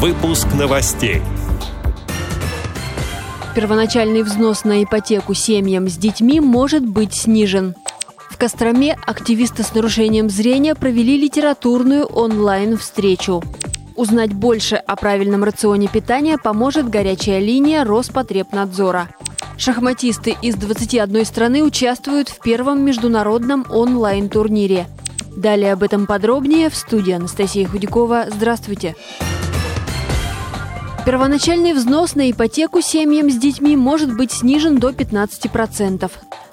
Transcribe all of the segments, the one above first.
Выпуск новостей. Первоначальный взнос на ипотеку семьям с детьми может быть снижен. В Костроме активисты с нарушением зрения провели литературную онлайн-встречу. Узнать больше о правильном рационе питания поможет горячая линия Роспотребнадзора. Шахматисты из 21 страны участвуют в первом международном онлайн-турнире. Далее об этом подробнее в студии Анастасия Худякова. Здравствуйте! Первоначальный взнос на ипотеку семьям с детьми может быть снижен до 15%.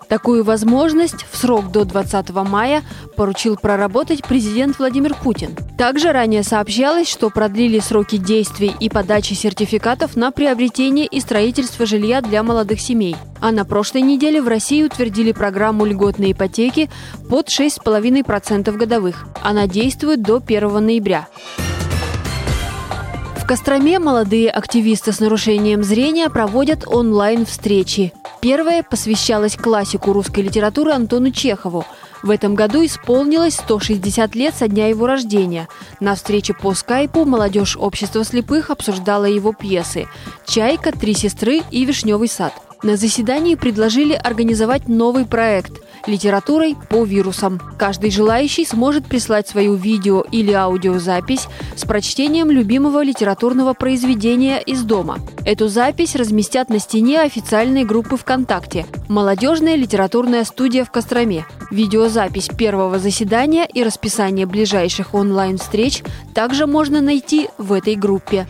Такую возможность в срок до 20 мая поручил проработать президент Владимир Путин. Также ранее сообщалось, что продлили сроки действий и подачи сертификатов на приобретение и строительство жилья для молодых семей. А на прошлой неделе в России утвердили программу льготной ипотеки под 6,5% годовых. Она действует до 1 ноября. В Костроме молодые активисты с нарушением зрения проводят онлайн-встречи. Первая посвящалась классику русской литературы Антону Чехову. В этом году исполнилось 160 лет со дня его рождения. На встрече по скайпу молодежь общества слепых обсуждала его пьесы «Чайка», «Три сестры» и «Вишневый сад». На заседании предложили организовать новый проект – литературой по вирусам. Каждый желающий сможет прислать свою видео или аудиозапись с прочтением любимого литературного произведения из дома. Эту запись разместят на стене официальной группы ВКонтакте «Молодежная литературная студия в Костроме». Видеозапись первого заседания и расписание ближайших онлайн-встреч также можно найти в этой группе.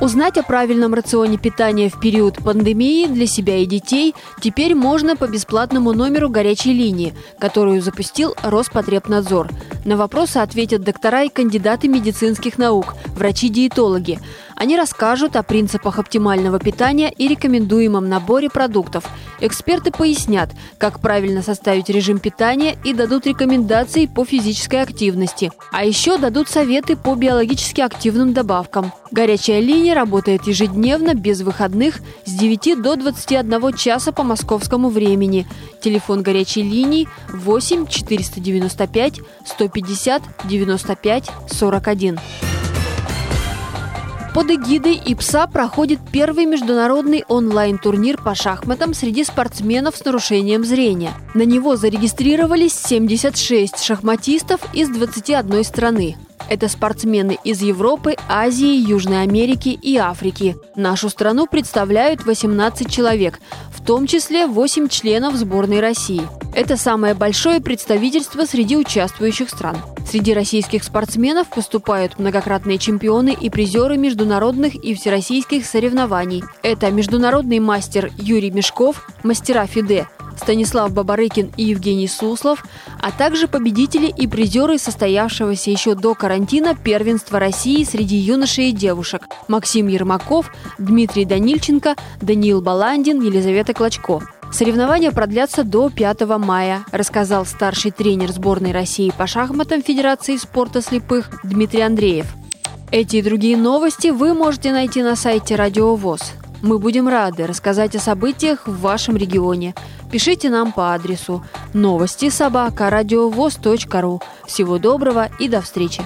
Узнать о правильном рационе питания в период пандемии для себя и детей теперь можно по бесплатному номеру горячей линии, которую запустил Роспотребнадзор. На вопросы ответят доктора и кандидаты медицинских наук, врачи-диетологи. Они расскажут о принципах оптимального питания и рекомендуемом наборе продуктов. Эксперты пояснят, как правильно составить режим питания и дадут рекомендации по физической активности. А еще дадут советы по биологически активным добавкам. Горячая линия работает ежедневно, без выходных, с 9 до 21 часа по московскому времени. Телефон горячей линии 8 495 150 95 41. Под эгидой ИПСА проходит первый международный онлайн-турнир по шахматам среди спортсменов с нарушением зрения. На него зарегистрировались 76 шахматистов из 21 страны. Это спортсмены из Европы, Азии, Южной Америки и Африки. Нашу страну представляют 18 человек, в том числе 8 членов сборной России. Это самое большое представительство среди участвующих стран. Среди российских спортсменов выступают многократные чемпионы и призеры международных и всероссийских соревнований. Это международный мастер Юрий Мешков, мастера ФИДЕ, Станислав Бабарыкин и Евгений Суслов, а также победители и призеры состоявшегося еще до карантина первенства России среди юношей и девушек Максим Ермаков, Дмитрий Данильченко, Даниил Баландин, Елизавета Клочко. Соревнования продлятся до 5 мая, рассказал старший тренер сборной России по шахматам Федерации спорта слепых Дмитрий Андреев. Эти и другие новости вы можете найти на сайте Радио ВОЗ. Мы будем рады рассказать о событиях в вашем регионе. Пишите нам по адресу новости собака ру. Всего доброго и до встречи!